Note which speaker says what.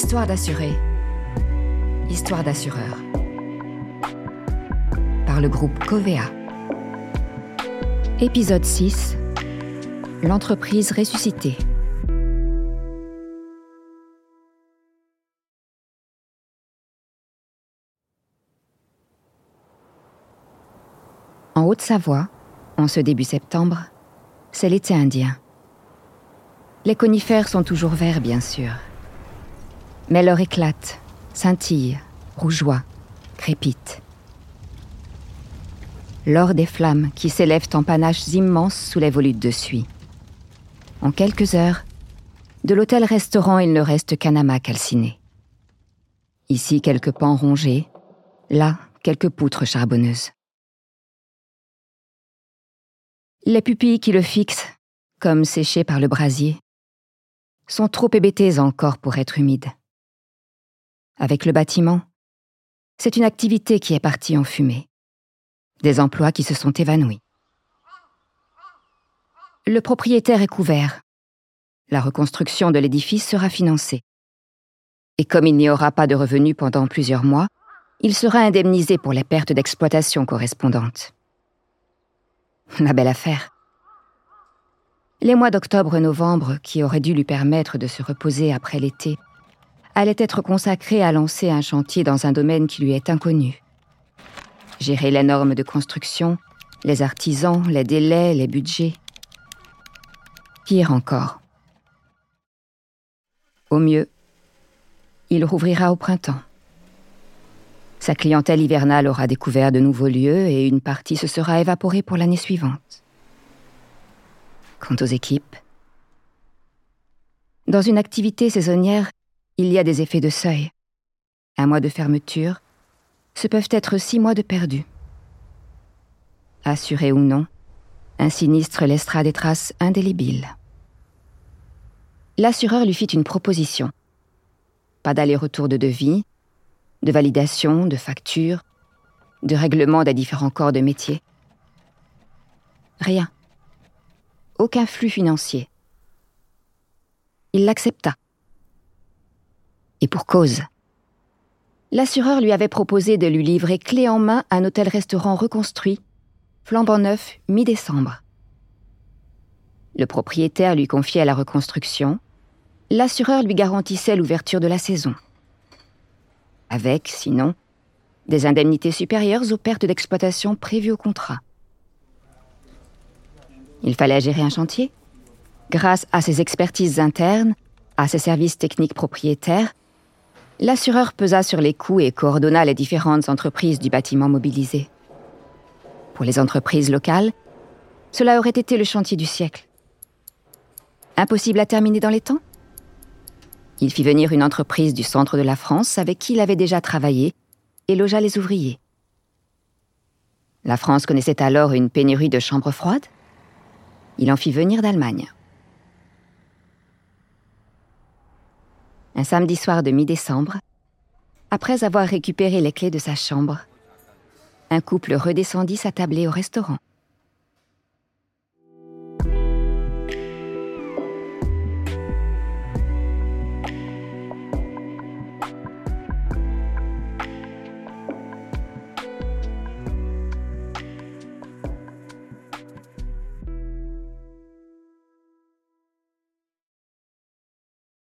Speaker 1: Histoire d'assurer. Histoire d'assureur. Par le groupe Covea. Épisode 6. L'entreprise ressuscitée. En Haute-Savoie, en ce début septembre, c'est l'été indien. Les conifères sont toujours verts, bien sûr. Mais l'or éclate, scintille, rougeoie, crépite. L'or des flammes qui s'élèvent en panaches immenses sous les volutes de suie. En quelques heures, de l'hôtel-restaurant, il ne reste qu'un amas calciné. Ici, quelques pans rongés, là, quelques poutres charbonneuses. Les pupilles qui le fixent, comme séchées par le brasier, sont trop hébétées encore pour être humides. Avec le bâtiment, c'est une activité qui est partie en fumée. Des emplois qui se sont évanouis. Le propriétaire est couvert. La reconstruction de l'édifice sera financée. Et comme il n'y aura pas de revenus pendant plusieurs mois, il sera indemnisé pour les pertes d'exploitation correspondantes. La belle affaire. Les mois d'octobre-novembre, qui auraient dû lui permettre de se reposer après l'été, allaient être consacrés à lancer un chantier dans un domaine qui lui est inconnu. Gérer les normes de construction, les artisans, les délais, les budgets. Pire encore. Au mieux, il rouvrira au printemps. Sa clientèle hivernale aura découvert de nouveaux lieux et une partie se sera évaporée pour l'année suivante. Quant aux équipes, dans une activité saisonnière, il y a des effets de seuil. Un mois de fermeture, ce peuvent être six mois de perdu. Assuré ou non, un sinistre laissera des traces indélébiles. L'assureur lui fit une proposition. Pas d'aller-retour de devis, de validation, de facture, de règlement des différents corps de métier. Rien. Aucun flux financier. Il l'accepta. Et pour cause. L'assureur lui avait proposé de lui livrer clé en main un hôtel-restaurant reconstruit, flambant neuf, mi-décembre. Le propriétaire lui confiait la reconstruction, l'assureur lui garantissait l'ouverture de la saison avec, sinon, des indemnités supérieures aux pertes d'exploitation prévues au contrat. Il fallait gérer un chantier. Grâce à ses expertises internes, à ses services techniques propriétaires, l'assureur pesa sur les coûts et coordonna les différentes entreprises du bâtiment mobilisé. Pour les entreprises locales, cela aurait été le chantier du siècle. Impossible à terminer dans les temps? Il fit venir une entreprise du centre de la France avec qui il avait déjà travaillé et logea les ouvriers. La France connaissait alors une pénurie de chambres froides. Il en fit venir d'Allemagne. Un samedi soir de mi-décembre, après avoir récupéré les clés de sa chambre, un couple redescendit s'attabler au restaurant.